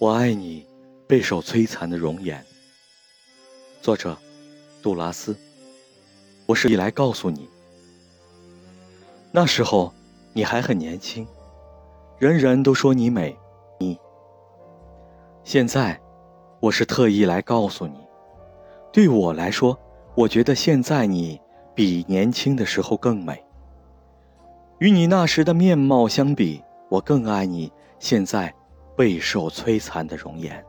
我爱你，备受摧残的容颜。作者：杜拉斯。我是来告诉你，那时候你还很年轻，人人都说你美。你现在，我是特意来告诉你，对我来说，我觉得现在你比年轻的时候更美。与你那时的面貌相比，我更爱你现在。备受摧残的容颜。